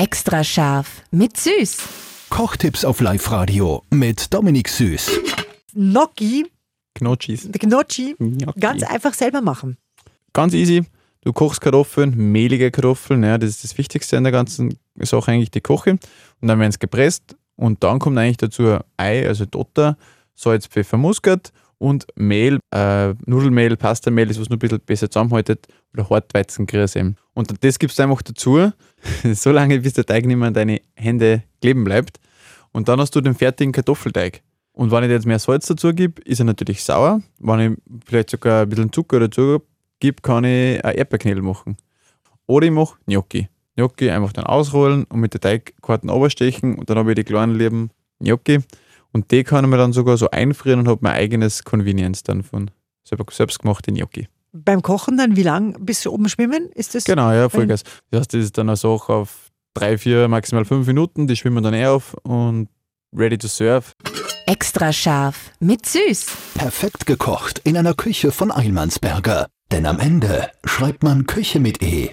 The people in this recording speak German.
Extra scharf mit Süß. Kochtipps auf Live-Radio mit Dominik Süß. Gnocchi, Knotschis. Gnocchi, Gnocchi. ganz einfach selber machen. Ganz easy. Du kochst Kartoffeln, mehlige Kartoffeln, ja, das ist das Wichtigste an der ganzen Sache eigentlich, die Koche. Und dann werden sie gepresst und dann kommt eigentlich dazu Ei, also Dotter, Salz, Pfeffer, Muskat und Mehl, äh, Nudelmehl, Pastamehl, das was nur ein bisschen besser zusammenhaltet oder Hartweizengrieß. Und das gibst du einfach dazu, so lange bis der Teig nicht mehr an deine Hände kleben bleibt. Und dann hast du den fertigen Kartoffelteig. Und wenn ich jetzt mehr Salz dazu gebe, ist er natürlich sauer. Wenn ich vielleicht sogar ein bisschen Zucker dazu gebe, kann ich ein Erdbeerknödel machen. Oder ich mache Gnocchi. Gnocchi einfach dann ausrollen und mit der Teigkarten überstechen und dann habe ich die kleinen lieben Gnocchi. Und die kann ich mir dann sogar so einfrieren und habe mein eigenes Convenience dann von selber, selbstgemachte Gnocchi. Beim Kochen dann, wie lang bis oben schwimmen? Ist das? Genau, ja, Vollgas. Das heißt, das ist dann eine Sache auf drei, vier, maximal fünf Minuten, die schwimmen dann eh auf und ready to serve. Extra scharf mit Süß. Perfekt gekocht in einer Küche von Eilmannsberger. Denn am Ende schreibt man Küche mit E.